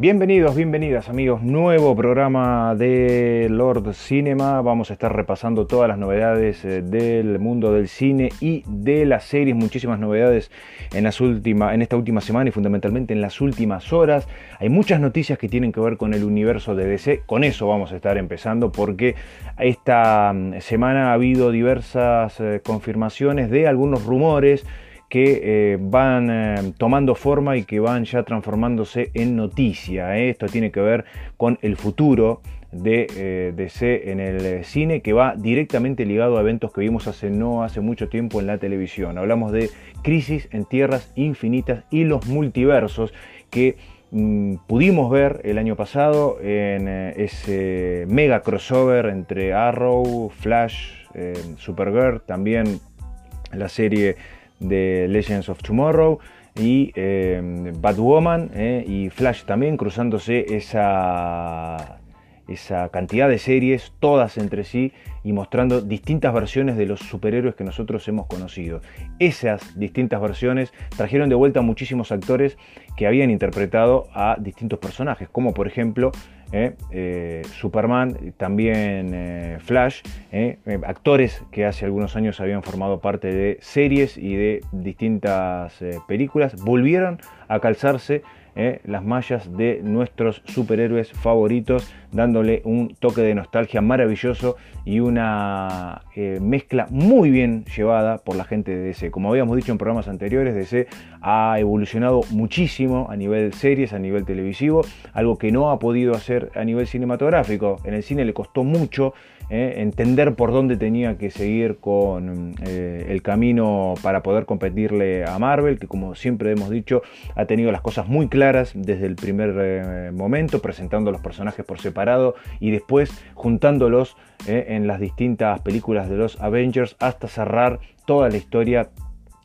Bienvenidos, bienvenidas amigos, nuevo programa de Lord Cinema. Vamos a estar repasando todas las novedades eh, del mundo del cine y de las series, muchísimas novedades en, las en esta última semana y fundamentalmente en las últimas horas. Hay muchas noticias que tienen que ver con el universo de DC, con eso vamos a estar empezando porque esta mm, semana ha habido diversas eh, confirmaciones de algunos rumores que eh, van eh, tomando forma y que van ya transformándose en noticia. ¿eh? Esto tiene que ver con el futuro de DC en el cine que va directamente ligado a eventos que vimos hace no hace mucho tiempo en la televisión. Hablamos de Crisis en Tierras Infinitas y los multiversos que mm, pudimos ver el año pasado en ese mega crossover entre Arrow, Flash, Supergirl, también la serie de Legends of Tomorrow y eh, Batwoman eh, y Flash también cruzándose esa, esa cantidad de series, todas entre sí, y mostrando distintas versiones de los superhéroes que nosotros hemos conocido. Esas distintas versiones trajeron de vuelta a muchísimos actores que habían interpretado a distintos personajes, como por ejemplo Superman, también eh, Flash, actores que hace algunos años habían formado parte de series y de distintas películas, volvieron a calzarse ¿eh? las mallas de nuestros superhéroes favoritos, dándole un toque de nostalgia maravilloso y una eh, mezcla muy bien llevada por la gente de DC. Como habíamos dicho en programas anteriores, DC ha evolucionado muchísimo a nivel series, a nivel televisivo, algo que no ha podido hacer a nivel cinematográfico. En el cine le costó mucho ¿eh? entender por dónde tenía que seguir con el camino para poder competirle a Marvel, que como siempre hemos dicho, ha tenido las cosas muy claras desde el primer eh, momento, presentando los personajes por separado y después juntándolos eh, en las distintas películas de los Avengers hasta cerrar toda la historia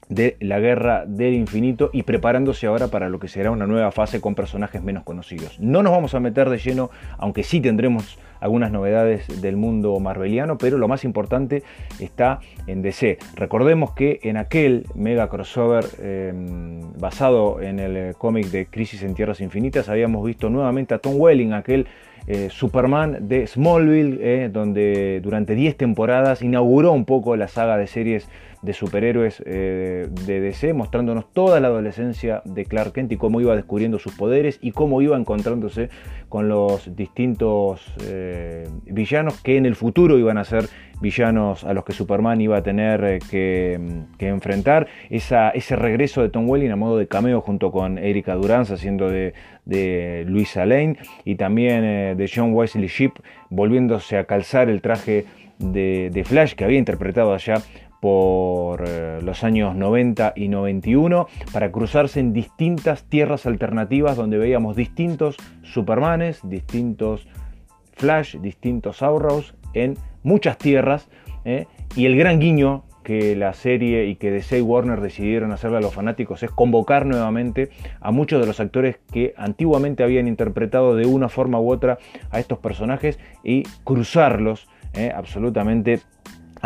de la guerra del infinito y preparándose ahora para lo que será una nueva fase con personajes menos conocidos. No nos vamos a meter de lleno, aunque sí tendremos algunas novedades del mundo marveliano, pero lo más importante está en DC. Recordemos que en aquel mega crossover em, basado en el eh, cómic de Crisis en Tierras Infinitas habíamos visto nuevamente a Tom Welling, aquel eh, Superman de Smallville, eh, donde durante 10 temporadas inauguró un poco la saga de series de superhéroes eh, de DC, mostrándonos toda la adolescencia de Clark Kent y cómo iba descubriendo sus poderes y cómo iba encontrándose con los distintos eh, villanos que en el futuro iban a ser villanos a los que Superman iba a tener eh, que, enfrentar. ese regreso de Tom Welling a modo de cameo junto con Erika Durance haciendo de, de Luisa Lane y también de John Wesley Shipp volviéndose a calzar el traje de, de Flash que había interpretado allá por eh, los años 90 y 91 para cruzarse en distintas tierras alternativas donde veíamos distintos Supermanes, distintos Flash, distintos Arrows en muchas tierras eh, y el gran guiño que la serie y que DC y Warner decidieron hacerle a los fanáticos es convocar nuevamente a muchos de los actores que antiguamente habían interpretado de una forma u otra a estos personajes y cruzarlos eh, absolutamente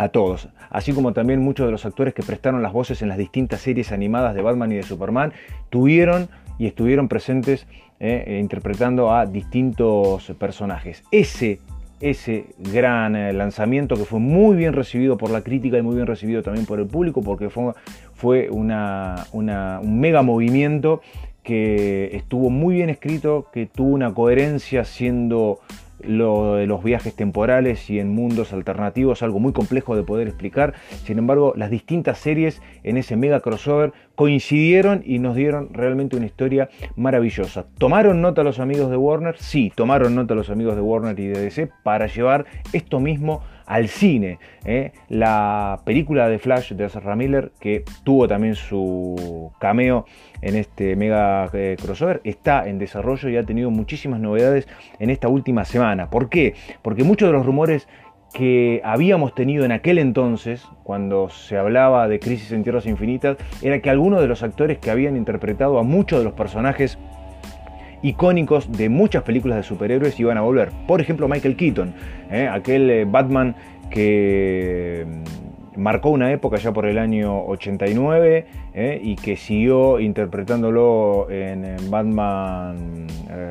a todos, así como también muchos de los actores que prestaron las voces en las distintas series animadas de Batman y de Superman tuvieron y estuvieron presentes eh, e interpretando a distintos personajes. Ese, ese gran eh, lanzamiento que fue muy bien recibido por la crítica y muy bien recibido también por el público porque fue, fue una, un mega movimiento que estuvo muy bien escrito, que tuvo una coherencia siendo lo de los viajes temporales y en mundos alternativos, algo muy complejo de poder explicar. Sin embargo, las distintas series en ese mega crossover coincidieron y nos dieron realmente una historia maravillosa. ¿Tomaron nota los amigos de Warner? Sí, tomaron nota los amigos de Warner y de DC para llevar esto mismo al cine. ¿eh? La película de Flash de Ezra Miller, que tuvo también su cameo en este mega eh, crossover, está en desarrollo y ha tenido muchísimas novedades en esta última semana. ¿Por qué? Porque muchos de los rumores que habíamos tenido en aquel entonces, cuando se hablaba de Crisis en Tierras Infinitas, era que algunos de los actores que habían interpretado a muchos de los personajes icónicos de muchas películas de superhéroes iban a volver. Por ejemplo, Michael Keaton, ¿eh? aquel eh, Batman que marcó una época ya por el año 89 eh, y que siguió interpretándolo en, Batman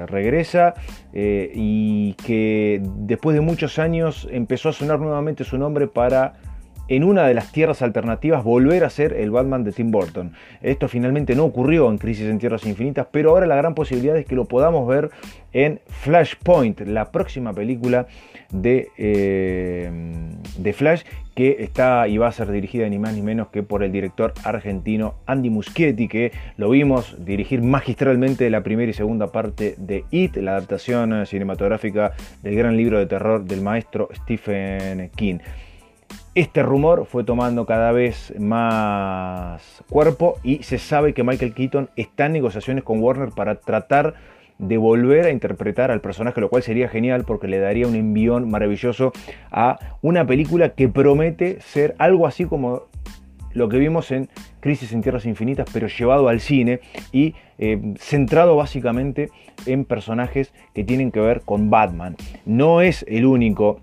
Regresa y que después de muchos años empezó a sonar nuevamente su nombre para en una de las tierras alternativas volver a ser el Batman de Tim Burton. Esto finalmente no ocurrió en Crisis en Tierras Infinitas, pero ahora la gran posibilidad es que lo podamos ver en Flashpoint, la próxima película de, eh, de Flash que está y va a ser dirigida ni más ni menos que por el director argentino Andy Muschietti, que lo vimos dirigir magistralmente la primera y segunda parte de It, la adaptación cinematográfica del gran libro de terror del maestro Stephen King. Este rumor fue tomando cada vez más cuerpo y se sabe que Michael Keaton está en negociaciones con Warner para tratar de volver a interpretar al personaje, lo cual sería genial porque le daría un envión maravilloso a una película que promete ser algo así como lo que vimos en Crisis en Tierras Infinitas, pero llevado al cine y eh, centrado básicamente en personajes que tienen que ver con Batman. No es el único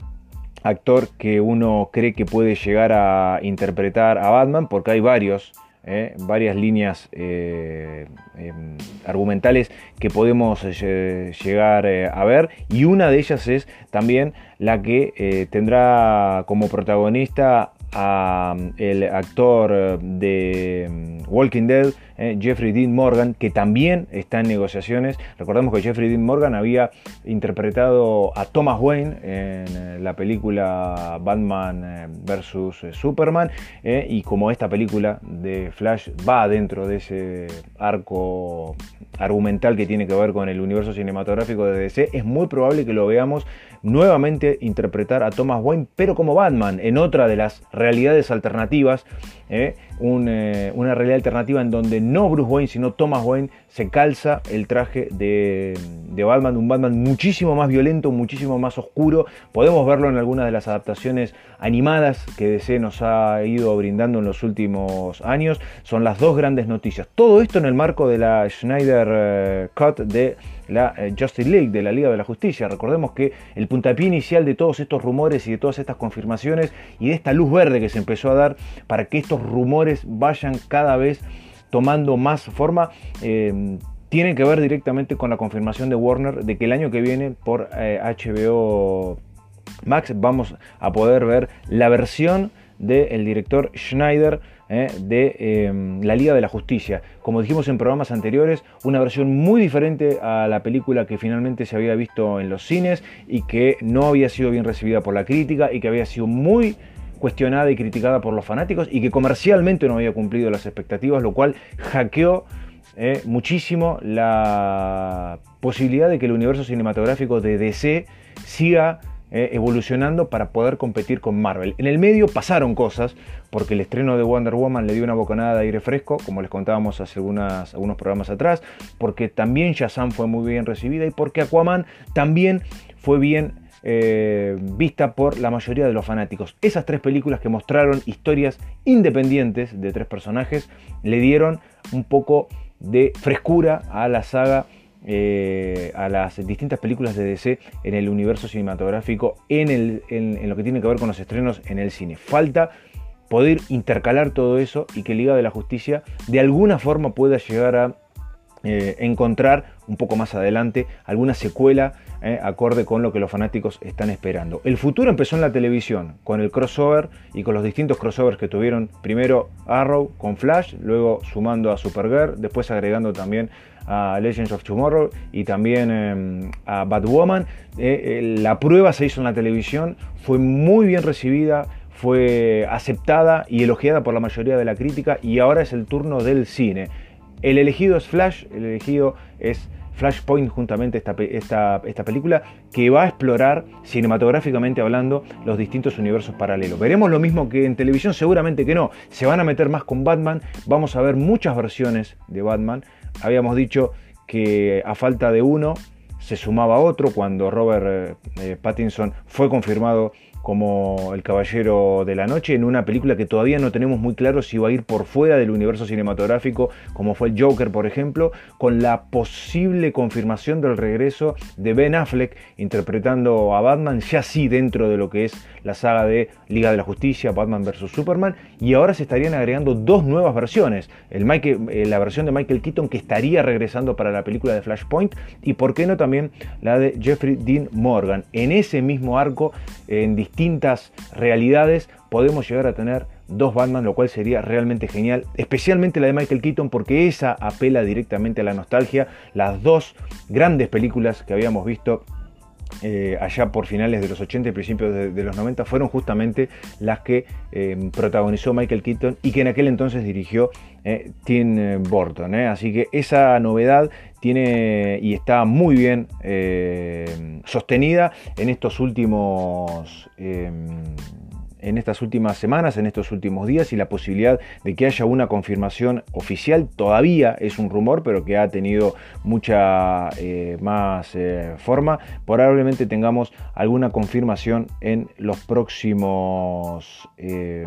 actor que uno cree que puede llegar a interpretar a Batman, porque hay varios, eh, varias líneas eh, em, argumentales que podemos eh, llegar a ver, y una de ellas es también la que tendrá como protagonista a el actor de em, Walking Dead, eh, Jeffrey Dean Morgan, que también está en negociaciones. Recordemos que Jeffrey Dean Morgan había interpretado a Thomas Wayne en eh, la película Batman eh, vs. Superman, y como esta película de Flash va dentro de ese arco argumental que tiene que ver con el universo cinematográfico de DC, es muy probable que lo veamos nuevamente interpretar a Thomas Wayne, pero como Batman, en otra de las realidades alternativas, una realidad alternativa en donde no Bruce Wayne, sino Thomas Wayne se calza el traje de, de, Batman, un Batman muchísimo más violento, muchísimo más oscuro. Podemos verlo en algunas de las adaptaciones animadas que DC nos ha ido brindando en los últimos años. Son las dos grandes noticias. Todo esto en el marco de la Schneider eh, Cut de la eh, Justice League, de la Liga de la Justicia. Recordemos que el puntapié inicial de todos estos rumores y de todas estas confirmaciones y de esta luz verde que se empezó a dar para que estos rumores vayan cada vez tomando más forma, eh, tienen que ver directamente con la confirmación de Warner de que el año que viene por HBO eh, Max vamos a poder ver la versión del director Schneider eh, de la Liga de la Justicia. Como dijimos en programas anteriores, una versión muy diferente a la película que finalmente se había visto en los cines y que no había sido bien recibida por la crítica y que había sido muy cuestionada y criticada por los fanáticos y que comercialmente no había cumplido las expectativas, lo cual hackeó eh, muchísimo la posibilidad de que el universo cinematográfico de DC siga eh, evolucionando para poder competir con Marvel. En el medio pasaron cosas, porque el estreno de Wonder Woman le dio una bocanada de aire fresco, como les contábamos hace algunas, algunos programas atrás, porque también Shazam fue muy bien recibida y porque Aquaman también fue bien eh, vista por la mayoría de los fanáticos. Esas tres películas que mostraron historias independientes de tres personajes le dieron un poco de frescura a la saga, eh, a las distintas películas de DC en el universo cinematográfico, en, el, en, lo que tiene que ver con los estrenos en el cine. Falta poder intercalar todo eso y que Liga de la Justicia de alguna forma pueda llegar a eh, encontrar un poco más adelante alguna secuela eh, acorde con lo que los fanáticos están esperando. El futuro empezó en la televisión con el crossover y con los distintos crossovers que tuvieron primero Arrow con Flash, luego sumando a Supergirl, después agregando también a Legends of Tomorrow y también em, a Batwoman. Eh, la prueba se hizo en la televisión, fue muy bien recibida, fue aceptada y elogiada por la mayoría de la crítica y ahora es el turno del cine. El elegido es Flash, el elegido es Flashpoint, juntamente esta, esta, esta, película, que va a explorar cinematográficamente hablando los distintos universos paralelos. Veremos lo mismo que en televisión, seguramente que no. Se van a meter más con Batman, vamos a ver muchas versiones de Batman. Habíamos dicho que a falta de uno se sumaba otro cuando Robert eh, Pattinson fue confirmado como El Caballero de la Noche, en una película que todavía no tenemos muy claro si va a ir por fuera del universo cinematográfico, como fue el Joker, por ejemplo, con la posible confirmación del regreso de Ben Affleck interpretando a Batman, ya sí dentro de lo que es la saga de Liga de la Justicia, Batman vs. Superman, y ahora se estarían agregando dos nuevas versiones, el eh, la versión de Michael Keaton que estaría regresando para la película de Flashpoint, y por qué no también la de Jeffrey Dean Morgan. En ese mismo arco, en distintas realidades, podemos llegar a tener dos Batman, lo cual sería realmente genial, especialmente la de Michael Keaton porque esa apela directamente a la nostalgia, las dos grandes películas que habíamos visto eh, allá por finales de los 80 y principios de, los 90 fueron justamente las que eh, protagonizó Michael Keaton y que en aquel entonces dirigió eh, Tim Burton. Así que esa novedad tiene y está muy bien sostenida en estos últimos en estas últimas semanas, en estos últimos días, y la posibilidad de que haya una confirmación oficial. Todavía es un rumor, pero que ha tenido mucha eh, más eh, forma. Probablemente tengamos alguna confirmación en los próximos eh,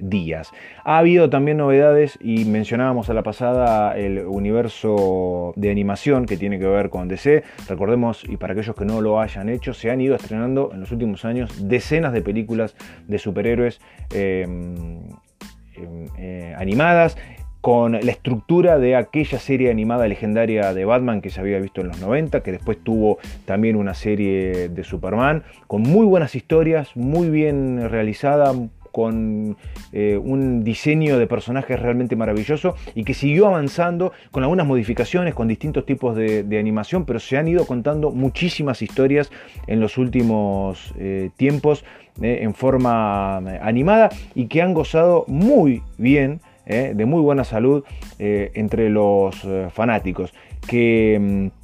días. Ha habido también novedades y mencionábamos a la pasada el universo de animación que tiene que ver con DC. Recordemos, y para aquellos que no lo hayan hecho, se han ido estrenando en los últimos años decenas de películas de super superhéroes em, em, eh, animadas con la estructura de aquella serie animada legendaria de Batman que se había visto en los 90, que después tuvo también una serie de Superman, con muy buenas historias, muy bien realizada, con eh, un diseño de personajes realmente maravilloso y que siguió avanzando con algunas modificaciones, con distintos tipos de, animación, pero se han ido contando muchísimas historias en los últimos eh, tiempos eh, en forma animada y que han gozado muy bien, de muy buena salud entre los fanáticos, que mm,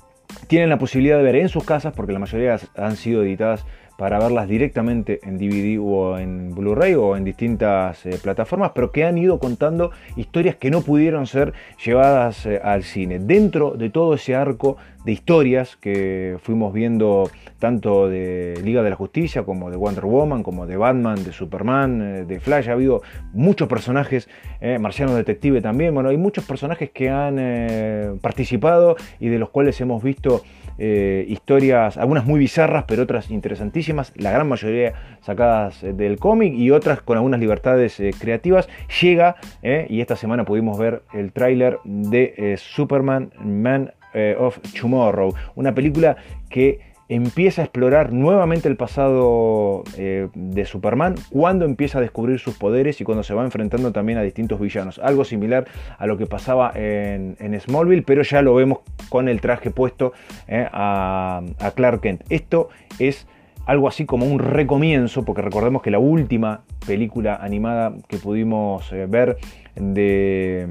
tienen la posibilidad de ver en sus casas, porque la mayoría han sido editadas para verlas directamente en DVD o en Blu-ray o en distintas eh, plataformas, pero que han ido contando historias que no pudieron ser llevadas eh, al cine. Dentro de todo ese arco de historias que fuimos viendo tanto de Liga de la Justicia como de Wonder Woman, como de Batman, de Superman, eh, de Flash, ha habido muchos personajes, Marciano Detective también, bueno, hay muchos personajes que han participado y de los cuales hemos visto eh, historias, algunas muy bizarras, pero otras interesantísimas, la gran mayoría sacadas eh, del cómic y otras con algunas libertades eh, creativas. Llega, y esta semana pudimos ver el tráiler de Superman Man of Tomorrow, una película que empieza a explorar nuevamente el pasado eh, de Superman cuando empieza a descubrir sus poderes y cuando se va enfrentando también a distintos villanos. Algo similar a lo que pasaba en, Smallville, pero ya lo vemos con el traje puesto eh, a, Clark Kent. Esto es algo así como un recomienzo, porque recordemos que la última película animada que pudimos eh, ver de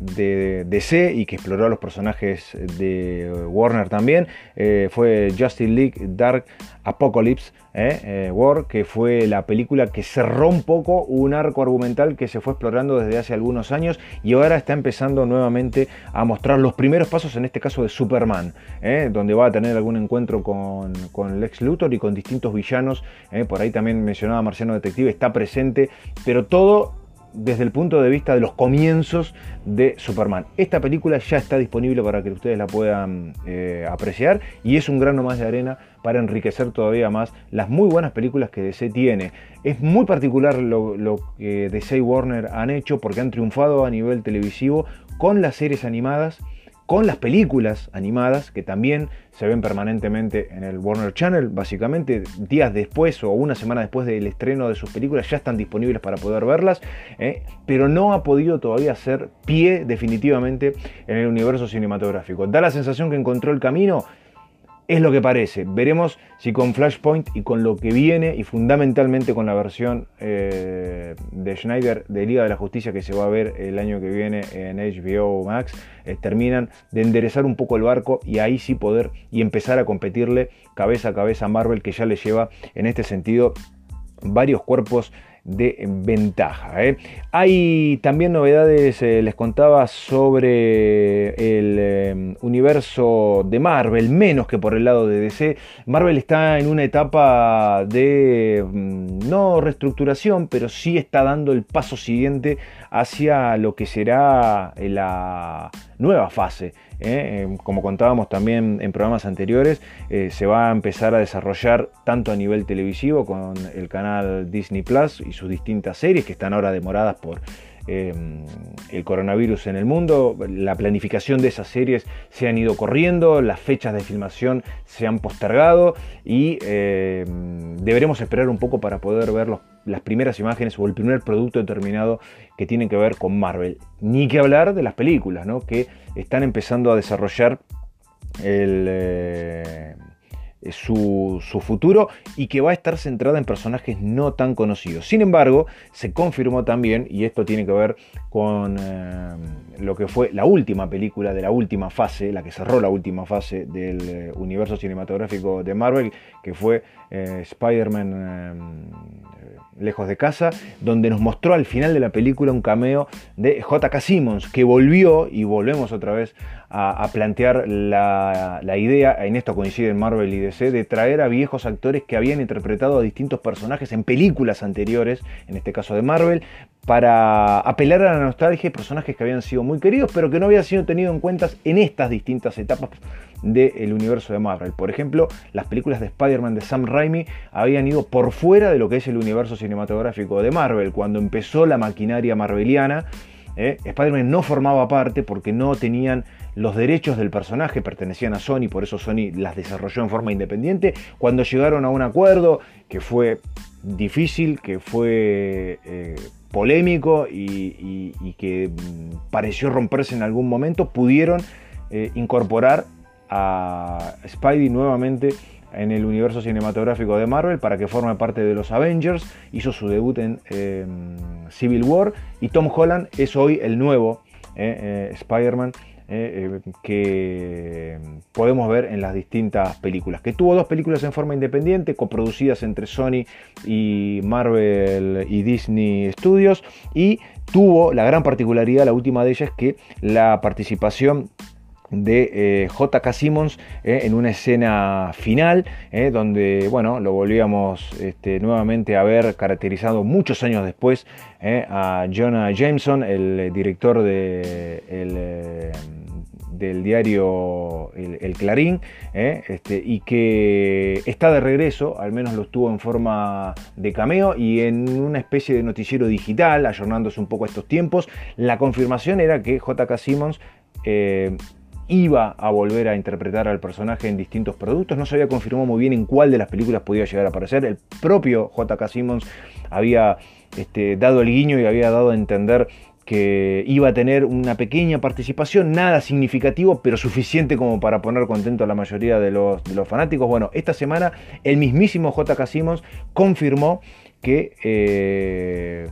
de DC y que exploró a los personajes de Warner también eh, fue Justice League Dark Apocalypse eh, eh, War, que fue la película que cerró un poco un arco argumental que se fue explorando desde hace algunos años y ahora está empezando nuevamente a mostrar los primeros pasos, en este caso de Superman, donde va a tener algún encuentro con, con Lex Luthor y con distintos villanos. por ahí también mencionaba Marciano Detective, está presente, pero todo desde el punto de vista de los comienzos de Superman. Esta película ya está disponible para que ustedes la puedan eh, apreciar y es un grano más de arena para enriquecer todavía más las muy buenas películas que DC tiene. Es muy particular lo, lo que DC y Warner han hecho porque han triunfado a nivel televisivo con las series animadas con las películas animadas que también se ven permanentemente en el Warner Channel, básicamente días después o una semana después del estreno de sus películas ya están disponibles para poder verlas, ¿eh? pero no ha podido todavía hacer pie definitivamente en el universo cinematográfico. Da la sensación que encontró el camino, es lo que parece. Veremos si con Flashpoint y con lo que viene y fundamentalmente con la versión eh, de Schneider de Liga de la Justicia que se va a ver el año que viene en HBO Max, eh, terminan de enderezar un poco el barco y ahí sí poder y empezar a competirle cabeza a cabeza a Marvel que ya le lleva en este sentido varios cuerpos de ventaja. ¿eh? Hay también novedades, eh, les contaba, sobre el eh, universo de Marvel, menos que por el lado de DC. Marvel está en una etapa de mm, no reestructuración, pero sí está dando el paso siguiente hacia lo que será la nueva fase ¿eh? Em, como contábamos también en programas anteriores, eh, se va a empezar a desarrollar tanto a nivel televisivo con el canal Disney Plus y sus distintas series que están ahora demoradas por em, el coronavirus en el mundo. La planificación de esas series se han ido corriendo, las fechas de filmación se han postergado y em, deberemos esperar un poco para poder ver las primeras imágenes o el primer producto determinado que tienen que ver con Marvel. Ni que hablar de las películas, ¿no? que están empezando a desarrollar el, eh, su, futuro y que va a estar centrada en personajes no tan conocidos. Sin embargo, se confirmó también, y esto tiene que ver con eh, lo que fue la última película de la última fase, la que cerró la última fase del eh, universo cinematográfico de Marvel, que fue Spider-Man lejos de casa, donde nos mostró al final de la película un cameo de J.K. Simmons, que volvió, y volvemos otra vez a, plantear la, idea, en esto coinciden Marvel y DC, de traer a viejos actores que habían interpretado a distintos personajes en películas anteriores, en este caso de Marvel, para apelar a la nostalgia de personajes que habían sido muy queridos, pero que no habían sido tenidos en cuenta en estas distintas etapas del universo de Marvel. Por ejemplo, las películas de Spider-Man de Sam Raimi habían ido por fuera de lo que es el universo cinematográfico de Marvel. Cuando empezó la maquinaria marveliana, ¿eh? Spider-Man no formaba parte porque no tenían los derechos del personaje, pertenecían a Sony, por eso Sony las desarrolló en forma independiente. Cuando llegaron a un acuerdo que fue difícil, que fue eh, polémico y, que mm, pareció romperse en algún momento, pudieron eh, incorporar a Spidey nuevamente en el universo cinematográfico de Marvel para que forme parte de los Avengers. Hizo su debut en em, Civil War y Tom Holland es hoy el nuevo eh, eh, Spider-Man eh, que podemos ver en las distintas películas. Que tuvo dos películas en forma independiente, coproducidas entre Sony y Marvel y Disney Studios. Y tuvo la gran particularidad, la última de ellas, que la participación de eh, J.K. Simmons eh, en una escena final eh, donde bueno lo volvíamos este, nuevamente a ver caracterizado muchos años después a Jonah Jameson el director de, del diario El, Clarín este, y que está de regreso al menos lo estuvo en forma de cameo y en una especie de noticiero digital ayornándose un poco a estos tiempos la confirmación era que J.K. Simmons iba a volver a interpretar al personaje en distintos productos. No se había confirmado muy bien en cuál de las películas podía llegar a aparecer. El propio J.K. Simmons había este, dado el guiño y había dado a entender que iba a tener una pequeña participación, nada significativo, pero suficiente como para poner contento a la mayoría de los, fanáticos. Bueno, esta semana el mismísimo J.K. Simmons confirmó que eh,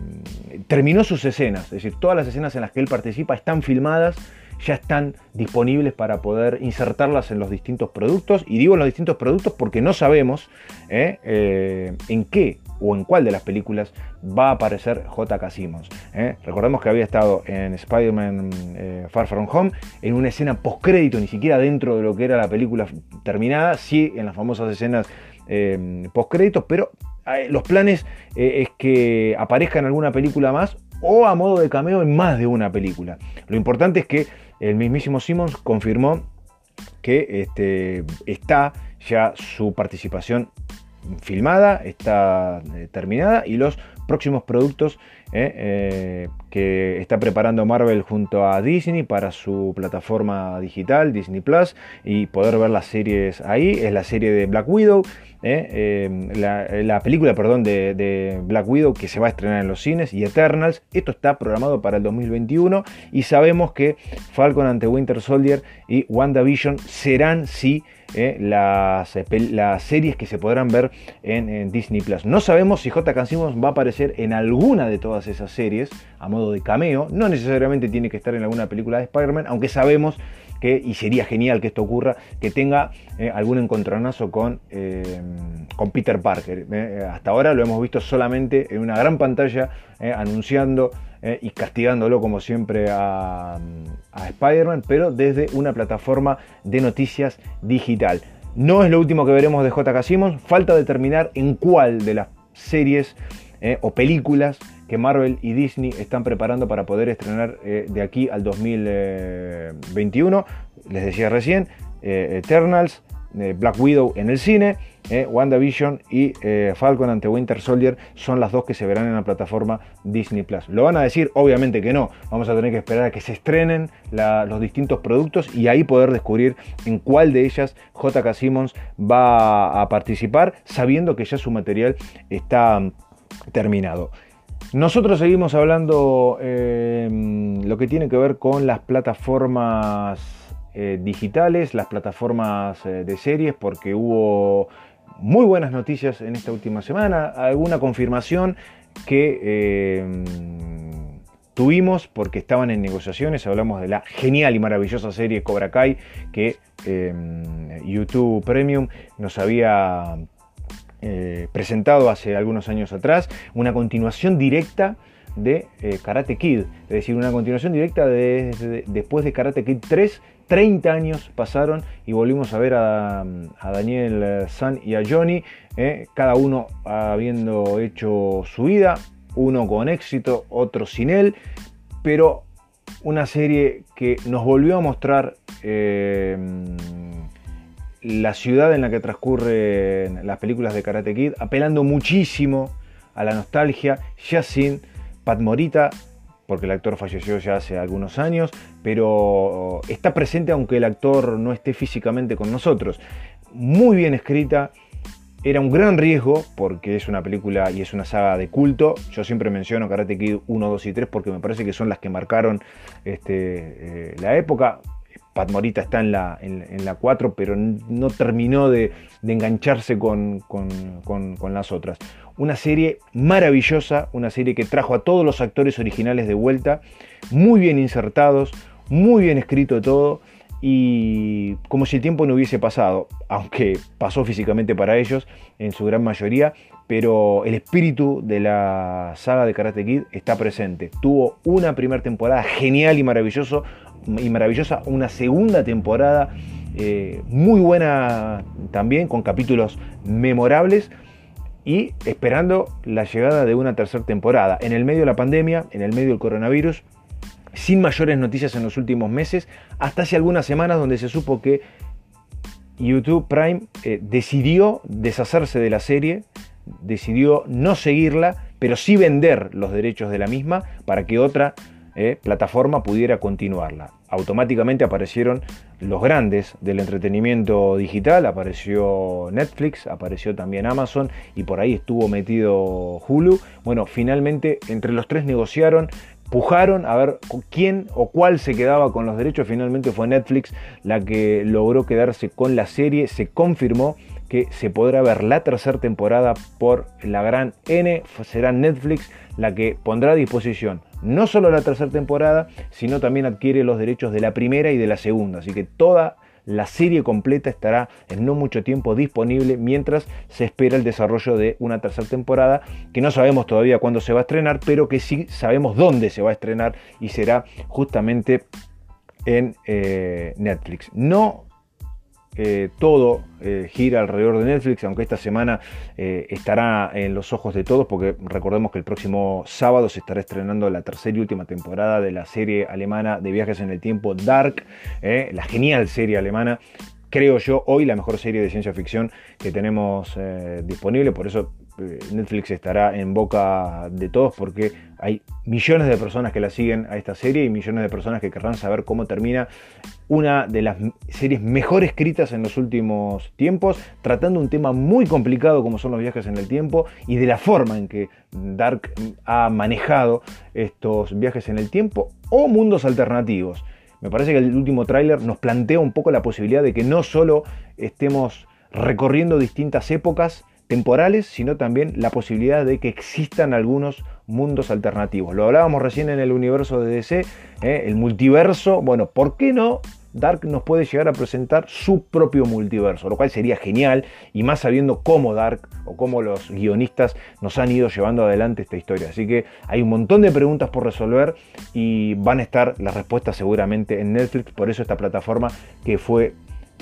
terminó sus escenas, es decir, todas las escenas en las que él participa están filmadas ya están disponibles para poder insertarlas en los distintos productos. Y digo en los distintos productos porque no sabemos ¿eh? Eh, en qué o en cuál de las películas va a aparecer J.K. Simmons. ¿eh? Recordemos que había estado en Spider-Man Far From Home en una escena post-crédito, ni siquiera dentro de lo que era la película terminada, sí en las famosas escenas post-créditos, pero los planes es que aparezca en alguna película más o a modo de cameo en más de una película. Lo importante es que el mismísimo Simmons confirmó que este, está ya su participación filmada, está eh, terminada y los próximos productos eh, eh, que está preparando Marvel junto a Disney para su plataforma digital Disney Plus y poder ver las series ahí. Es la serie de Black Widow la, película perdón de, de, Black Widow que se va a estrenar en los cines y Eternals. Esto está programado para el 2021 y sabemos que Falcon ante Winter Soldier y WandaVision serán sí eh, las, eh, series que se podrán ver en, Disney Plus. No sabemos si J. Simmons va a aparecer en alguna de todas esas series a modo de cameo. No necesariamente tiene que estar en alguna película de Spider-Man, aunque sabemos que, y sería genial que esto ocurra, que tenga eh, algún encontronazo con, con Peter Parker. hasta ahora lo hemos visto solamente en una gran pantalla anunciando y castigándolo como siempre a, Spider-Man, pero desde una plataforma de noticias digital. No es lo último que veremos de J.K. Simmons, falta determinar en cuál de las series eh, o películas que Marvel y Disney están preparando para poder estrenar eh, de aquí al 2021. Les decía recién, eh, Eternals, Black Widow en el cine, eh, WandaVision y eh, Falcon ante Winter Soldier son las dos que se verán en la plataforma Disney Plus. Lo van a decir, obviamente que no. Vamos a tener que esperar a que se estrenen los distintos productos y ahí poder descubrir en cuál de ellas JK Simmons va a participar, sabiendo que ya su material está mm, terminado. Nosotros seguimos hablando eh, lo que tiene que ver con las plataformas digitales, las plataformas de series, porque hubo muy buenas noticias en esta última semana, alguna confirmación que eh, tuvimos porque estaban en negociaciones, hablamos de la genial y maravillosa serie Cobra Kai que eh, YouTube Premium nos había eh, presentado hace algunos años atrás, una continuación directa de Karate Kid, es decir, una continuación directa de, después de Karate Kid 3 30 años pasaron y volvimos a ver a, Daniel eh, San y a Johnny, eh, cada uno habiendo hecho su vida, uno con éxito, otro sin él, pero una serie que nos volvió a mostrar eh, la ciudad en la que transcurren las películas de Karate Kid, apelando muchísimo a la nostalgia, ya sin Pat Morita, porque el actor falleció ya hace algunos años, pero está presente aunque el actor no esté físicamente con nosotros. Muy bien escrita, era un gran riesgo porque es una película y es una saga de culto. Yo siempre menciono Karate Kid 1, 2 y 3 porque me parece que son las que marcaron este, eh, la época. Pat Morita está en la, en, la 4, pero no terminó de, engancharse con, las otras. Una serie maravillosa, una serie que trajo a todos los actores originales de vuelta, muy bien insertados, muy bien escrito todo y como si el tiempo no hubiese pasado, aunque pasó físicamente para ellos en su gran mayoría, pero el espíritu de la saga de Karate Kid está presente. Tuvo una primera temporada genial y maravilloso, y maravillosa, una segunda temporada eh, muy buena también, con capítulos memorables y esperando la llegada de una tercera temporada. En el medio de la pandemia, en el medio del coronavirus, sin mayores noticias en los últimos meses, hasta hace algunas semanas donde se supo que YouTube Prime eh, decidió deshacerse de la serie, decidió no seguirla, pero sí vender los derechos de la misma para que otra eh, plataforma pudiera continuarla. Automáticamente aparecieron los grandes del entretenimiento digital, apareció Netflix, apareció también Amazon y por ahí estuvo metido Hulu. Bueno, finalmente entre los tres negociaron, pujaron a ver quién o cuál se quedaba con los derechos. Finalmente fue Netflix la que logró quedarse con la serie, se confirmó que se podrá ver la tercera temporada por la gran N, será Netflix la que pondrá a disposición no solo la tercera temporada, sino también adquiere los derechos de la primera y de la segunda. Así que toda la serie completa estará en no mucho tiempo disponible mientras se espera el desarrollo de una tercera temporada que no sabemos todavía cuándo se va a estrenar, pero que sí sabemos dónde se va a estrenar y será justamente en eh, Netflix. No eh, todo eh, gira alrededor de Netflix, aunque esta semana eh, estará en los ojos de todos, porque recordemos que el próximo sábado se estará estrenando la tercera y última temporada de la serie alemana de viajes en el tiempo Dark, la genial serie alemana. Creo yo hoy la mejor serie de ciencia ficción que tenemos disponible, por eso Netflix estará en boca de todos porque hay millones de personas que la siguen a esta serie y millones de personas que querrán saber cómo termina una de las series mejor escritas en los últimos tiempos, tratando un tema muy complicado como son los viajes en el tiempo y de la forma en que Dark ha manejado estos viajes en el tiempo o mundos alternativos. Me parece que el último tráiler nos plantea un poco la posibilidad de que no solo estemos recorriendo distintas épocas, temporales, sino también la posibilidad de que existan algunos mundos alternativos. Lo hablábamos recién en el universo de DC, ¿eh? el multiverso, bueno, ¿por qué no Dark nos puede llegar a presentar su propio multiverso, lo cual sería genial, y más sabiendo cómo Dark o cómo los guionistas nos han ido llevando adelante esta historia. Así que hay un montón de preguntas por resolver y van a estar las respuestas seguramente en Netflix, por eso esta plataforma que fue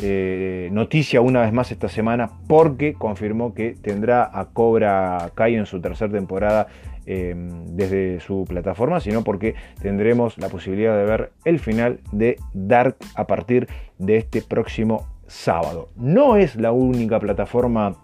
eh, noticia una vez más esta semana porque confirmó que tendrá a Cobra Kai en su tercera temporada em, desde su plataforma, sino porque tendremos la posibilidad de ver el final de Dark a partir de este próximo sábado. No es la única plataforma,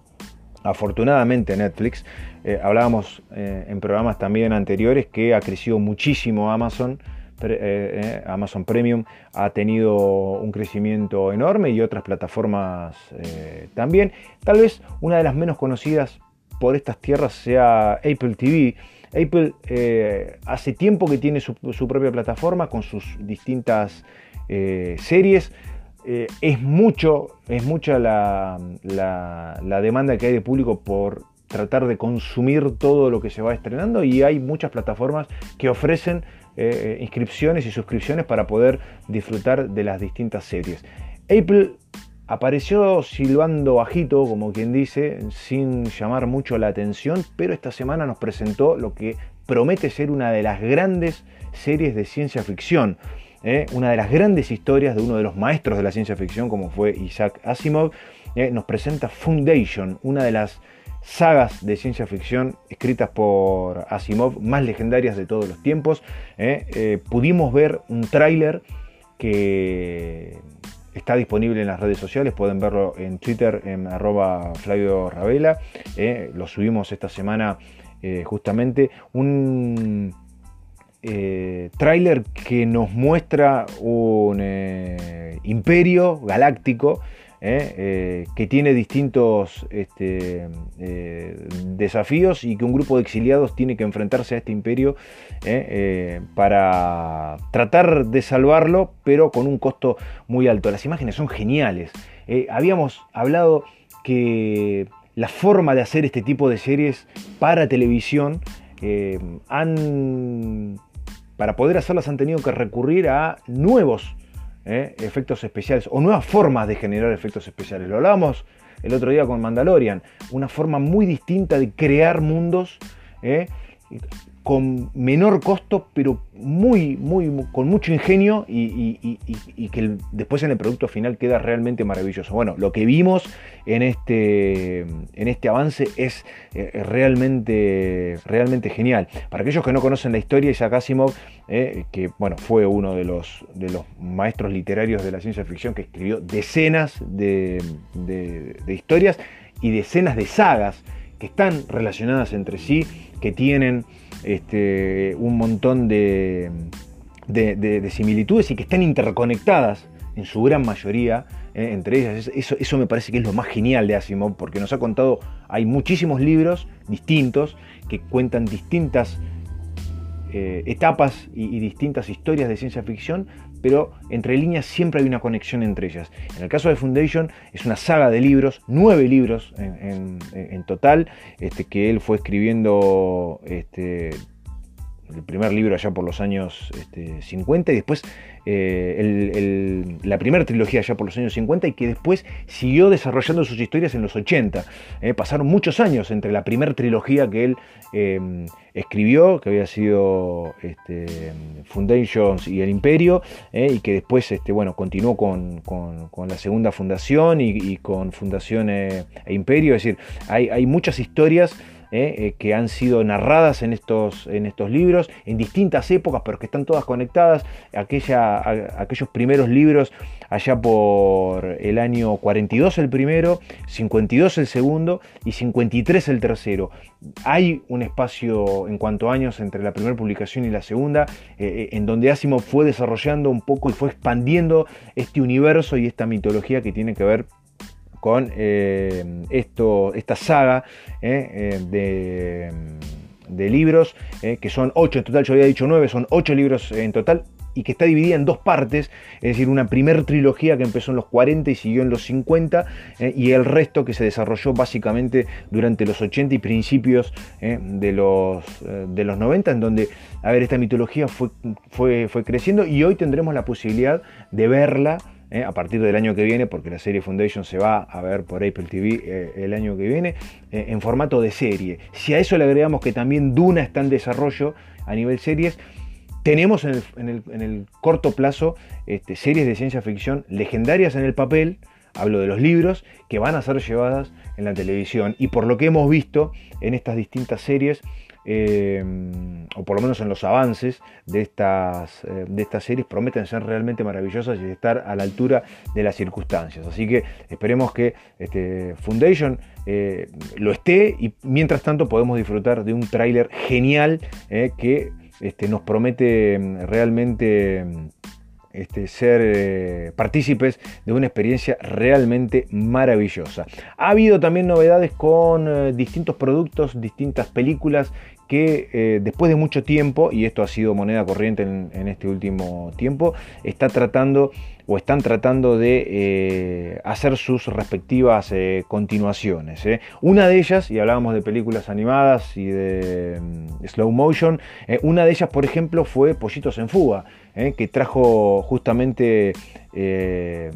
afortunadamente Netflix, eh, hablábamos eh, en programas también anteriores que ha crecido muchísimo Amazon eh, eh, Amazon Premium ha tenido un crecimiento enorme y otras plataformas eh, también. Tal vez una de las menos conocidas por estas tierras sea Apple TV. Apple hace tiempo que tiene su, propia plataforma con sus distintas series. es mucho, es mucha la, la demanda que hay de público por tratar de consumir todo lo que se va estrenando y hay muchas plataformas que ofrecen eh, inscripciones y suscripciones para poder disfrutar de las distintas series. Apple apareció silbando bajito, como quien dice, sin llamar mucho la atención, pero esta semana nos presentó lo que promete ser una de las grandes series de ciencia ficción. ¿eh? una de las grandes historias de uno de los maestros de la ciencia ficción, como fue Isaac Asimov, ¿eh? nos presenta Foundation, una de las sagas de ciencia ficción escritas por Asimov más legendarias de todos los tiempos. ¿eh? Eh, pudimos ver un tráiler que está disponible en las redes sociales, pueden verlo en Twitter en arroba Flavio ¿eh? lo subimos esta semana justamente, un tráiler que nos muestra un imperio galáctico ¿eh? Eh, que tiene distintos este, eh, desafíos y que un grupo de exiliados tiene que enfrentarse a este imperio para tratar de salvarlo, pero con un costo muy alto. Las imágenes son geniales. habíamos hablado que la forma de hacer este tipo de series para televisión han para poder hacerlas han tenido que recurrir a nuevos ¿eh? efectos especiales o nuevas formas de generar efectos especiales. Lo hablábamos el otro día con Mandalorian, una forma muy distinta de crear mundos ¿eh? Con menor costo, pero muy, muy, con mucho ingenio y, que después en el producto final queda realmente maravilloso. Bueno, lo que vimos en este, en este avance es eh, realmente, realmente genial. Para aquellos que no conocen la historia, Isaac Asimov, eh, que bueno, fue uno de los, de los maestros literarios de la ciencia ficción que escribió decenas de, de historias y decenas de sagas que están relacionadas entre sí, que tienen este, un montón de, similitudes y que están interconectadas en su gran mayoría eh, entre ellas. Eso, me parece que es lo más genial de Asimov, porque nos ha contado, hay muchísimos libros distintos que cuentan distintas eh, etapas y, distintas historias de ciencia ficción, pero entre líneas siempre hay una conexión entre ellas. En el caso de Foundation es una saga de libros, nueve libros en, total, este, que él fue escribiendo este, el primer libro allá por los años 50 este, y después eh, la primera trilogía ya por los años 50 y que después siguió desarrollando sus historias en los 80. Eh, pasaron muchos años entre la primera trilogía que él em, escribió, que había sido este, y el Imperio, eh, y que después este, bueno, continuó con, la segunda fundación y, con Fundación e Imperio. Es decir, hay, hay muchas historias ¿eh? Eh, que han sido narradas en estos, en estos libros, en distintas épocas, pero que están todas conectadas. Aquella, aquellos primeros libros, allá por el año 42 el primero, 52 el segundo y 53 el tercero. Hay un espacio en cuanto a años entre la primera publicación y la segunda, eh, en donde Asimov fue desarrollando un poco y fue expandiendo este universo y esta mitología que tiene que ver con eh, esto, esta saga eh, eh, de, libros, que son ocho en total, yo había dicho nueve, son ocho libros en total, y que está dividida en dos partes, es decir, una primer trilogía que empezó en los 40 y siguió en los 50, y el resto que se desarrolló básicamente durante los 80 y principios de, los, de los 90, en donde, a ver, esta mitología fue, fue, fue creciendo y hoy tendremos la posibilidad de verla eh, a partir del año que viene, porque la serie Foundation se va a ver por Apple TV eh, el año que viene, eh, en formato de serie. Si a eso le agregamos que también Duna está en desarrollo a nivel series, tenemos en el, corto plazo este, series de ciencia ficción legendarias en el papel, hablo de los libros, que van a ser llevadas en la televisión. Y por lo que hemos visto en estas distintas series, eh, o por lo menos en los avances de estas, eh, de estas series, prometen ser realmente maravillosas y estar a la altura de las circunstancias. Así que esperemos que este Foundation eh, lo esté y mientras tanto podemos disfrutar de un tráiler genial que este, nos promete mm, realmente mm, este, ser eh, partícipes de una experiencia realmente maravillosa. Ha habido también novedades con eh, distintos productos, distintas películas que eh, después de mucho tiempo, y esto ha sido moneda corriente en, este último tiempo, está tratando o están tratando de hacer sus respectivas continuaciones. Una de ellas, y hablábamos de películas animadas y de mm, slow motion, una de ellas, por ejemplo, fue Pollitos en Fuga, ¿eh? que trajo justamente eh,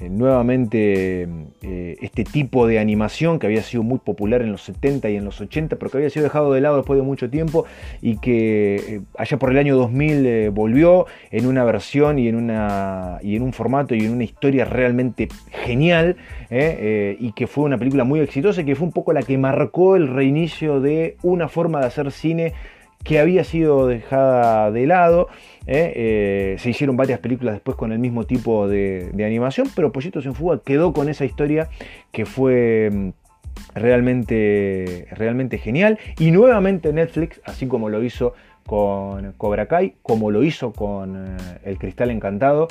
nuevamente eh, este tipo de animación que había sido muy popular en los 70 y en los 80, pero que había sido dejado de lado después de mucho tiempo y que allá por el año 2000 volvió en una versión y en, una, y en un formato y en una historia realmente genial y que fue una película muy exitosa que fue un poco la que marcó el reinicio de una forma de hacer cine que había sido dejada de lado. ¿eh? Eh, se hicieron varias películas después con el mismo tipo de, animación, pero Pollitos en Fuga quedó con esa historia que fue mm, realmente, realmente genial. Y nuevamente Netflix, así como lo hizo con Cobra Kai, como lo hizo con eh, El Cristal Encantado,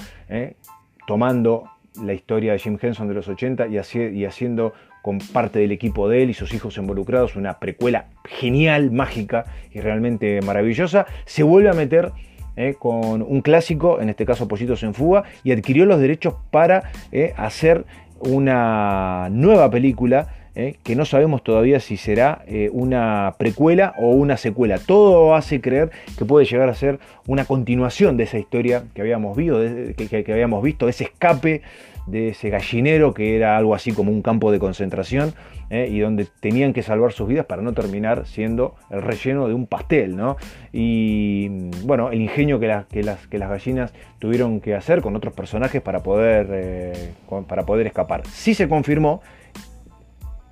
tomando la historia de Jim Henson de los 80 y, y haciendo con parte del equipo de él y sus hijos involucrados, una precuela genial, mágica y realmente maravillosa, se vuelve a meter eh, con un clásico, en este caso Pollitos en Fuga, y adquirió los derechos para eh, hacer una nueva película eh, que no sabemos todavía si será una precuela o una secuela. Todo hace creer que puede llegar a ser una continuación de esa historia que habíamos, visto, que, que habíamos visto, ese escape de ese gallinero que era algo así como un campo de concentración ¿eh? y donde tenían que salvar sus vidas para no terminar siendo el relleno de un pastel. ¿no? Y bueno, el ingenio que, las, gallinas tuvieron que hacer con otros personajes para poder, eh, para poder escapar. Sí se confirmó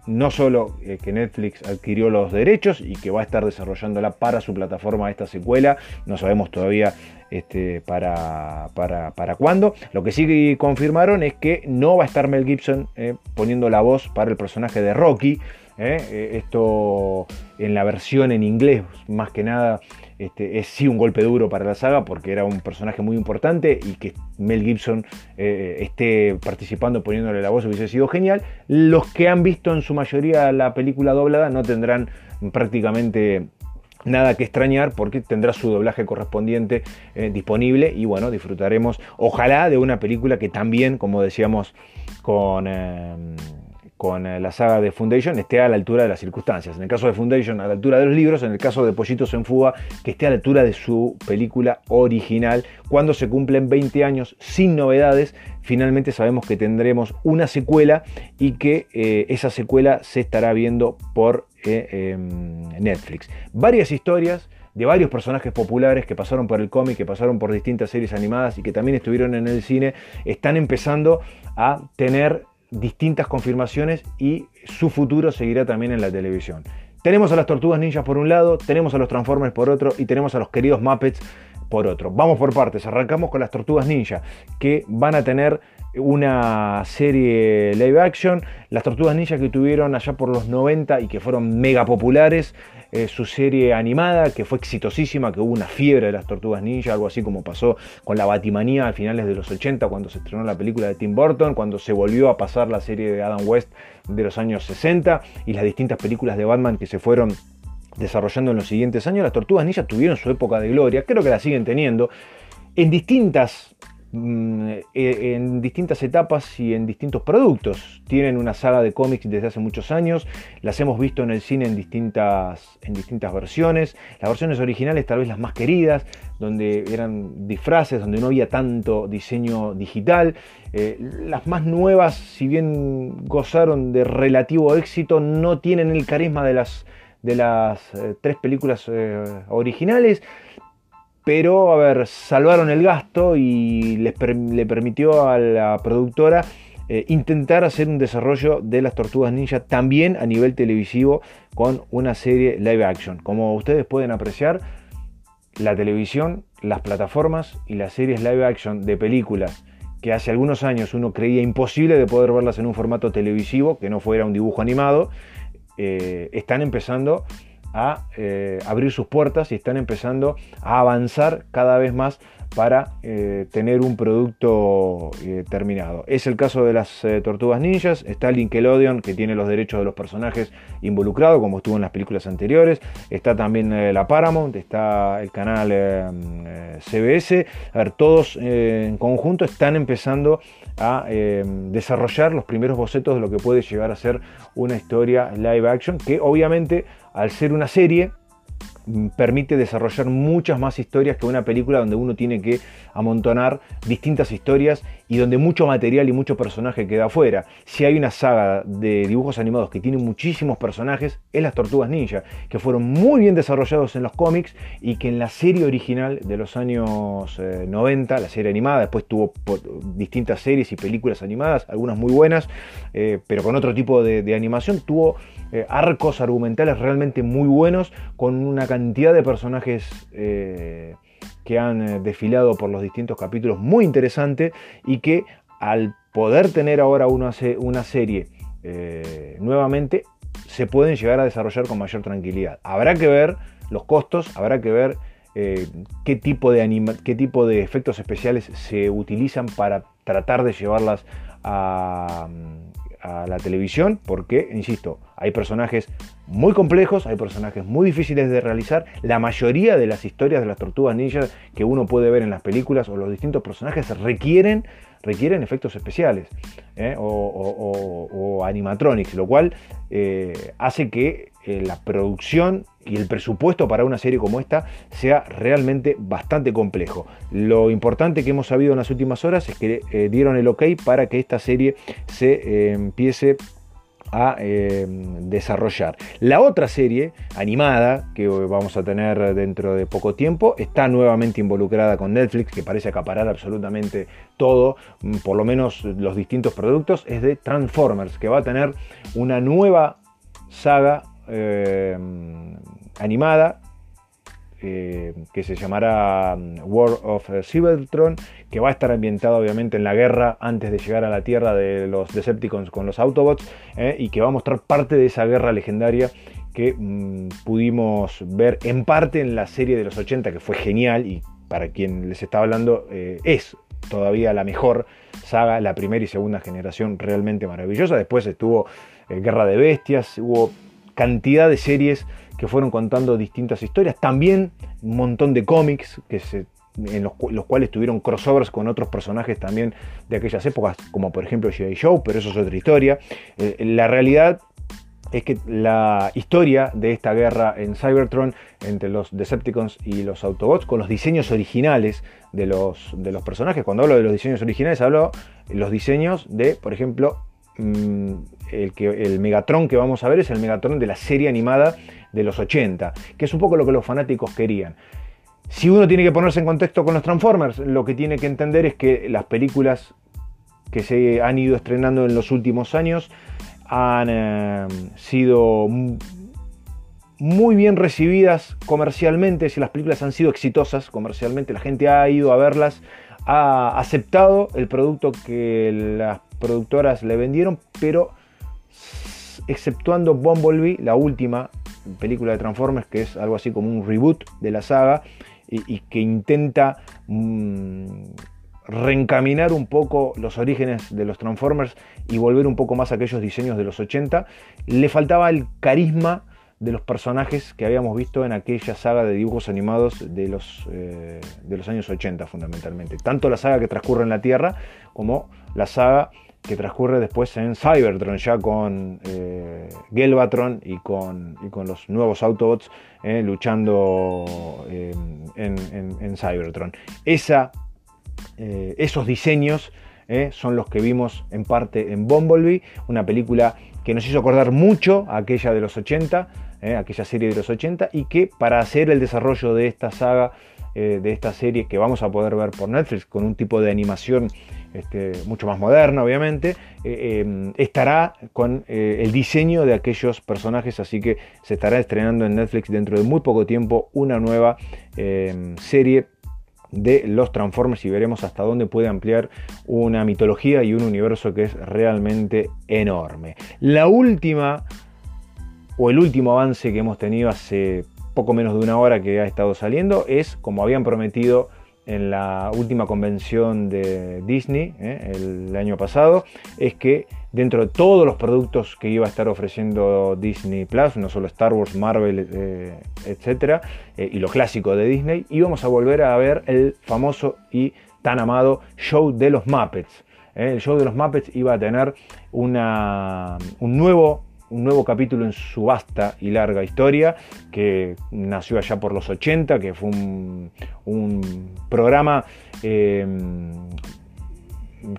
no solo eh, que Netflix adquirió los derechos y que va a estar desarrollándola para su plataforma esta secuela, no sabemos todavía este, para, para, cuándo. Lo que sí confirmaron es que no va a estar Mel Gibson eh, poniendo la voz para el personaje de Rocky. Eh, esto en la versión en inglés, más que nada, este, es sí un golpe duro para la saga porque era un personaje muy importante y que Mel Gibson eh, esté participando poniéndole la voz hubiese sido genial. Los que han visto en su mayoría la película doblada no tendrán prácticamente nada que extrañar porque tendrá su doblaje correspondiente eh, disponible y bueno, disfrutaremos ojalá de una película que también, como decíamos con... Eh, con eh, la saga de Foundation esté a la altura de las circunstancias. En el caso de Foundation, a la altura de los libros, en el caso de Pollitos en Fuga, que esté a la altura de su película original. Cuando se cumplen 20 años sin novedades, finalmente sabemos que tendremos una secuela y que eh, esa secuela se estará viendo por eh, em, Netflix. Varias historias de varios personajes populares que pasaron por el cómic, que pasaron por distintas series animadas y que también estuvieron en el cine, están empezando a tener distintas confirmaciones y su futuro seguirá también en la televisión. Tenemos a las tortugas ninjas por un lado, tenemos a los Transformers por otro y tenemos a los queridos Muppets por otro. Vamos por partes, arrancamos con las tortugas ninja que van a tener una serie live action, las tortugas ninja que tuvieron allá por los 90 y que fueron mega populares, eh, su serie animada, que fue exitosísima, que hubo una fiebre de las tortugas ninja, algo así como pasó con la Batimanía a finales de los 80, cuando se estrenó la película de Tim Burton, cuando se volvió a pasar la serie de Adam West de los años 60 y las distintas películas de Batman que se fueron desarrollando en los siguientes años, las tortugas ninja tuvieron su época de gloria, creo que la siguen teniendo, en distintas en distintas etapas y en distintos productos. Tienen una saga de cómics desde hace muchos años, las hemos visto en el cine en distintas, en distintas versiones, las versiones originales tal vez las más queridas, donde eran disfraces, donde no había tanto diseño digital. Eh, las más nuevas, si bien gozaron de relativo éxito, no tienen el carisma de las, de las eh, tres películas eh, originales pero a ver, salvaron el gasto y les le permitió a la productora eh, intentar hacer un desarrollo de las tortugas ninja también a nivel televisivo con una serie live action. Como ustedes pueden apreciar, la televisión, las plataformas y las series live action de películas que hace algunos años uno creía imposible de poder verlas en un formato televisivo, que no fuera un dibujo animado, eh, están empezando a eh, abrir sus puertas y están empezando a avanzar cada vez más para eh, tener un producto eh, terminado. Es el caso de las Tortugas Ninjas, está Linkelodeon que tiene los derechos de los personajes involucrados como estuvo en las películas anteriores, está también la Paramount, está el canal CBS, ver, todos en conjunto están empezando a desarrollar los primeros bocetos de lo que puede llegar a ser una historia live action que obviamente al ser una serie, permite desarrollar muchas más historias que una película donde uno tiene que amontonar distintas historias y donde mucho material y mucho personaje queda afuera. Si hay una saga de dibujos animados que tiene muchísimos personajes, es las Tortugas Ninja, que fueron muy bien desarrollados en los cómics y que en la serie original de los años 90, eh, la serie animada, después tuvo distintas series y películas animadas, algunas muy buenas, eh, pero con otro tipo de, animación, tuvo eh, arcos argumentales realmente muy buenos, con una cantidad de personajes que han eh, desfilado por los distintos capítulos muy interesante y que al poder tener ahora una, una serie eh, nuevamente se pueden llegar a desarrollar con mayor tranquilidad. Habrá que ver los costos, habrá que ver eh, qué, tipo de qué tipo de efectos especiales se utilizan para tratar de llevarlas a, a la televisión, porque, insisto, hay personajes muy complejos, hay personajes muy difíciles de realizar. La mayoría de las historias de las tortugas ninjas que uno puede ver en las películas o los distintos personajes requieren, requieren efectos especiales ¿eh? o, animatronics, lo cual eh, hace que eh, la producción y el presupuesto para una serie como esta sea realmente bastante complejo. Lo importante que hemos sabido en las últimas horas es que dieron el ok para que esta serie se empiece a em, desarrollar. La otra serie animada que vamos a tener dentro de poco tiempo está nuevamente involucrada con Netflix, que parece acaparar absolutamente todo, mm, por lo menos los distintos productos, es de Transformers, que va a tener una nueva saga em, animada eh, que se llamará mm, War of Cybertron, que va a estar ambientado obviamente en la guerra antes de llegar a la Tierra de los Decepticons con los Autobots, eh, y que va a mostrar parte de esa guerra legendaria que mm, pudimos ver en parte en la serie de los 80, que fue genial y para quien les está hablando eh, es todavía la mejor saga, la primera y segunda generación realmente maravillosa. Después estuvo Guerra de Bestias, hubo cantidad de series que fueron contando distintas historias. También un montón de cómics que se, en los, cuales tuvieron crossovers con otros personajes también de aquellas épocas, como por ejemplo G.I. Show, pero eso es otra historia. Eh, la realidad es que la historia de esta guerra en Cybertron entre los Decepticons y los Autobots, con los diseños originales de los, de los personajes, cuando hablo de los diseños originales, hablo de los diseños de, por ejemplo, el, que, el Megatron que vamos a ver es el Megatron de la serie animada de los 80, que es un poco lo que los fanáticos querían. Si uno tiene que ponerse en contexto con los Transformers, lo que tiene que entender es que las películas que se han ido estrenando en los últimos años han eh, sido muy bien recibidas comercialmente, si las películas han sido exitosas comercialmente, la gente ha ido a verlas, ha aceptado el producto que las productoras le vendieron, pero exceptuando Bumblebee, la última película de Transformers, que es algo así como un reboot de la saga y, que intenta mm, reencaminar un poco los orígenes de los Transformers y volver un poco más a aquellos diseños de los 80, le faltaba el carisma de los personajes que habíamos visto en aquella saga de dibujos animados de los, eh, de los años 80 fundamentalmente. Tanto la saga que transcurre en la Tierra como la saga que transcurre después en Cybertron, ya con eh, y con, con, los nuevos Autobots eh, luchando en, en, Cybertron. Esa, esos diseños son los que vimos en parte en Bumblebee, una película que nos hizo acordar mucho a aquella de los 80, ¿eh? aquella serie de los 80, y que para hacer el desarrollo de esta saga, eh, de esta serie que vamos a poder ver por Netflix con un tipo de animación este, mucho más moderna, obviamente, eh, em, estará con el diseño de aquellos personajes, así que se estará estrenando en Netflix dentro de muy poco tiempo una nueva em, serie de los Transformers y veremos hasta dónde puede ampliar una mitología y un universo que es realmente enorme. La última o el último avance que hemos tenido hace poco menos de una hora que ha estado saliendo es, como habían prometido en la última convención de Disney eh, el año pasado, es que dentro de todos los productos que iba a estar ofreciendo Disney Plus, no solo Star Wars, Marvel, eh, etcétera, eh, y lo clásico de Disney, íbamos a volver a ver el famoso y tan amado show de los Muppets. El show de los Muppets iba a tener una, un nuevo un nuevo capítulo en su vasta y larga historia, que nació allá por los 80, que fue un, programa em,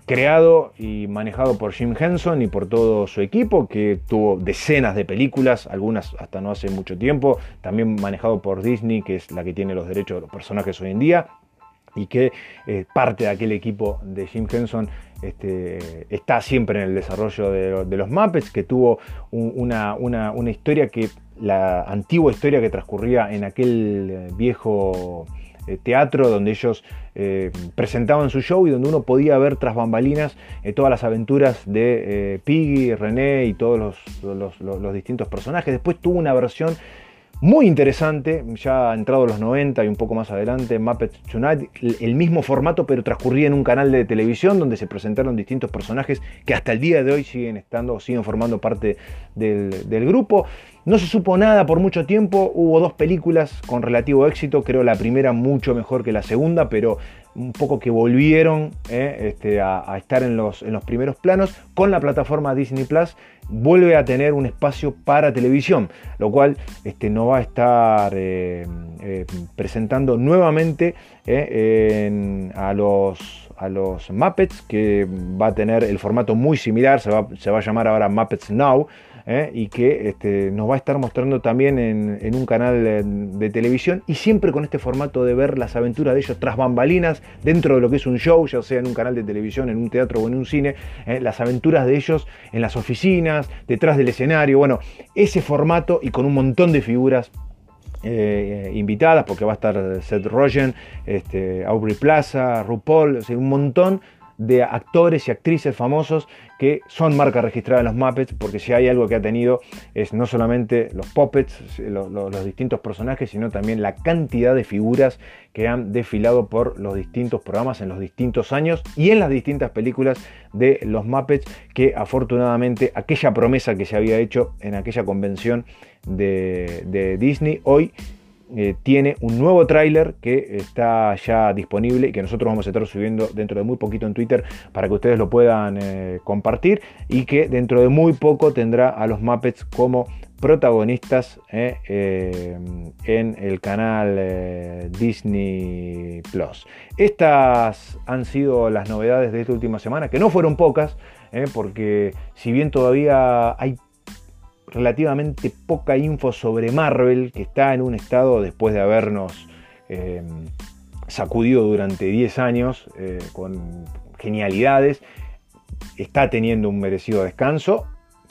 creado y manejado por Jim Henson y por todo su equipo, que tuvo decenas de películas, algunas hasta no hace mucho tiempo, también manejado por Disney, que es la que tiene los derechos de los personajes hoy en día, y que eh, parte de aquel equipo de Jim Henson este, está siempre en el desarrollo de, los Muppets, que tuvo una, historia que, la antigua historia que transcurría en aquel eh, viejo eh, teatro donde ellos presentaban su show y donde uno podía ver tras bambalinas todas las aventuras de Piggy, René y todos los, distintos personajes. Después tuvo una versión muy interesante, ya ha entrado los 90 y un poco más adelante, Muppets Tonight, el mismo formato pero transcurría en un canal de televisión donde se presentaron distintos personajes que hasta el día de hoy siguen estando, siguen formando parte del, del grupo. No se supo nada por mucho tiempo, hubo dos películas con relativo éxito, creo la primera mucho mejor que la segunda, pero un poco que volvieron eh, este, a, estar en los, en los primeros planos. Con la plataforma Disney Plus vuelve a tener un espacio para televisión, lo cual este, no va a estar eh, eh, presentando nuevamente a, los, a los Muppets, que va a tener el formato muy similar, se va, se va a llamar ahora Muppets Now. ¿Eh? y que este, nos va a estar mostrando también en, un canal de, televisión y siempre con este formato de ver las aventuras de ellos tras bambalinas dentro de lo que es un show, ya sea en un canal de televisión, en un teatro o en un cine, ¿eh? las aventuras de ellos en las oficinas, detrás del escenario, bueno, ese formato y con un montón de figuras eh, invitadas, porque va a estar Seth Rogen, este, Aubrey Plaza, RuPaul, un montón de actores y actrices famosos que son marca registrada en los Muppets, porque si hay algo que ha tenido es no solamente los puppets, los, distintos personajes, sino también la cantidad de figuras que han desfilado por los distintos programas en los distintos años y en las distintas películas de los Muppets, que afortunadamente aquella promesa que se había hecho en aquella convención de, de Disney hoy eh, tiene un nuevo tráiler que está ya disponible y que nosotros vamos a estar subiendo dentro de muy poquito en Twitter para que ustedes lo puedan eh, compartir y que dentro de muy poco tendrá a los Muppets como protagonistas eh, en el canal Disney Plus. Estas han sido las novedades de esta última semana, que no fueron pocas, porque si bien todavía hay relativamente poca info sobre Marvel, que está en un estado después de habernos eh, sacudido durante 10 años eh, con genialidades, está teniendo un merecido descanso,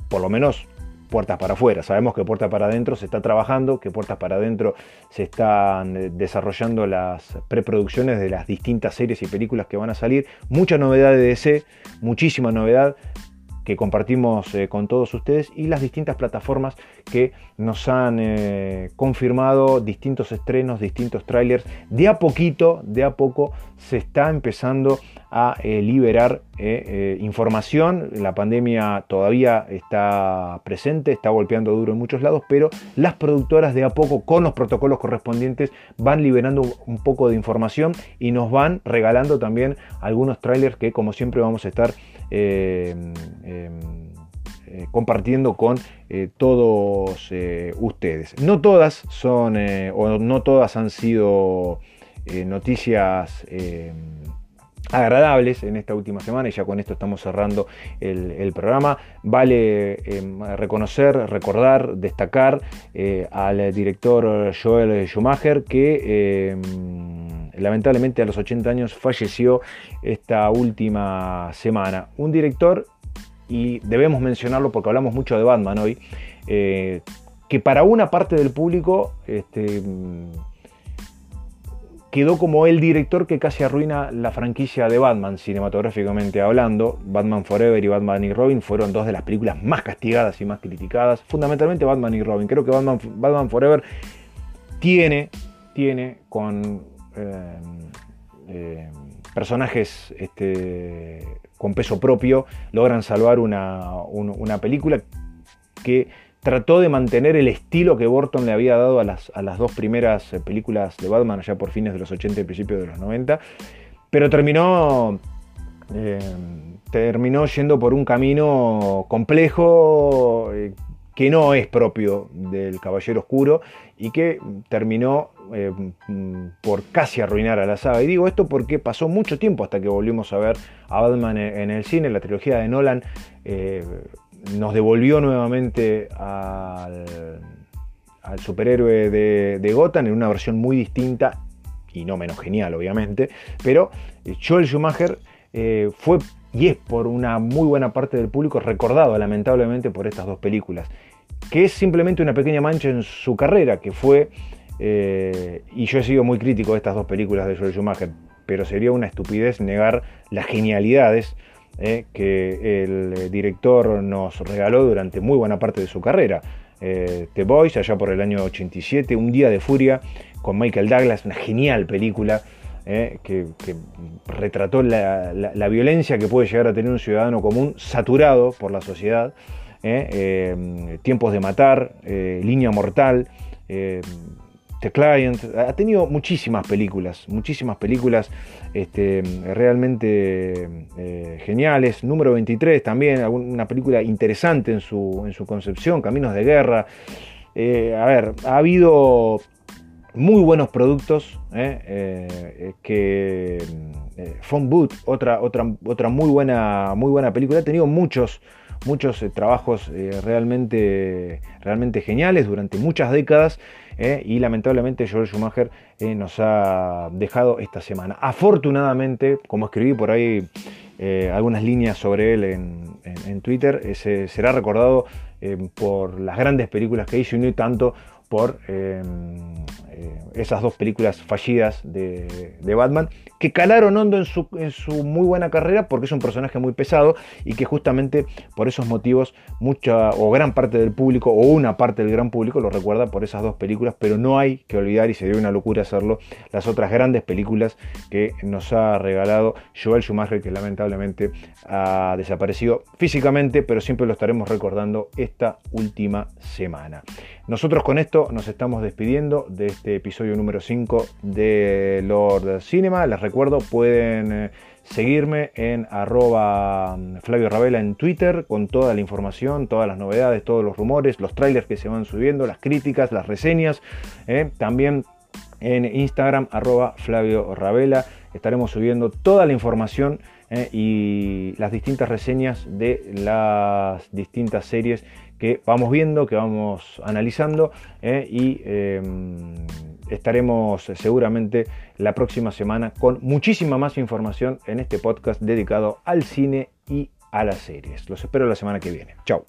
por lo menos puertas para afuera. Sabemos que puertas para adentro se está trabajando, que puertas para adentro se están eh, desarrollando las preproducciones de las distintas series y películas que van a salir. Mucha novedad de DC, muchísima novedad, que compartimos eh, con todos ustedes y las distintas plataformas que nos han eh, confirmado distintos estrenos, distintos trailers. De a poquito, de a poco, se está empezando a eh, liberar eh, eh, información. La pandemia todavía está presente, está golpeando duro en muchos lados, pero las productoras de a poco, con los protocolos correspondientes, van liberando un poco de información y nos van regalando también algunos trailers que, como siempre, vamos a estar em, compartiendo con todos ustedes. No todas son, o no todas han sido noticias em, agradables en esta última semana y ya con esto estamos cerrando el, programa. Vale em, reconocer, recordar, destacar eh, al director Joel Schumacher que em, lamentablemente a los 80 años falleció esta última semana. Un director, y debemos mencionarlo porque hablamos mucho de Batman hoy, eh, que para una parte del público este, quedó como el director que casi arruina la franquicia de Batman cinematográficamente hablando. Batman Forever y Batman y Robin fueron dos de las películas más castigadas y más criticadas. Fundamentalmente Batman y Robin. Creo que Batman, Forever tiene, tiene con eh, eh, personajes este, con peso propio, logran salvar una, una película que trató de mantener el estilo que Burton le había dado a las, dos primeras eh, películas de Batman allá por fines de los 80 y principios de los 90, pero terminó, eh, terminó yendo por un camino complejo eh, que no es propio del Caballero Oscuro y que terminó por casi arruinar a la saga. Y digo esto porque pasó mucho tiempo hasta que volvimos a ver a Batman en el cine, la trilogía de Nolan nos devolvió nuevamente al, superhéroe de, Gotham en una versión muy distinta y no menos genial, obviamente. Pero eh, Joel Schumacher eh, fue y es por una muy buena parte del público recordado lamentablemente por estas dos películas, que es simplemente una pequeña mancha en su carrera, que fue, eh, y yo he sido muy crítico de estas dos películas de Joel Schumacher, pero sería una estupidez negar las genialidades eh, que el eh, director nos regaló durante muy buena parte de su carrera. Eh, The Boys, allá por el año 87, Un Día de Furia, con Michael Douglas, una genial película que, retrató la, violencia que puede llegar a tener un ciudadano común saturado por la sociedad. Tiempos de Matar, Línea Mortal. The Client, ha tenido muchísimas películas, muchísimas películas este, realmente eh, geniales. Número 23 también, una película interesante en su, en su concepción, Caminos de Guerra. Eh, a ver, ha habido muy buenos productos eh, que Phone Boot, otra, otra, otra muy, buena, muy buena película, ha tenido muchos muchos trabajos realmente, realmente geniales durante muchas décadas ¿eh? y lamentablemente George Schumacher eh, nos ha dejado esta semana. Afortunadamente, como escribí por ahí eh, algunas líneas sobre él en, Twitter, será recordado por las grandes películas que hizo y no tanto por esas dos películas fallidas de, Batman, que calaron hondo en su, en su, muy buena carrera porque es un personaje muy pesado y que justamente por esos motivos mucha o gran parte del público o una parte del gran público lo recuerda por esas dos películas, pero no hay que olvidar, y sería una locura hacerlo, las otras grandes películas que nos ha regalado Joel Schumacher, que lamentablemente ha desaparecido físicamente, pero siempre lo estaremos recordando esta última semana. Nosotros con esto nos estamos despidiendo de este episodio número 5 de Lord Cinema. Les recuerdo, pueden eh, seguirme en arroba mm, Flavio Ravela en Twitter con toda la información, todas las novedades, todos los rumores, los trailers que se van subiendo, las críticas, las reseñas. Eh. También en Instagram arroba Flavio Ravela estaremos subiendo toda la información eh, y las distintas reseñas de las distintas series que vamos viendo, que vamos analizando eh, y em, estaremos seguramente la próxima semana con muchísima más información en este podcast dedicado al cine y a las series. Los espero la semana que viene. Chao.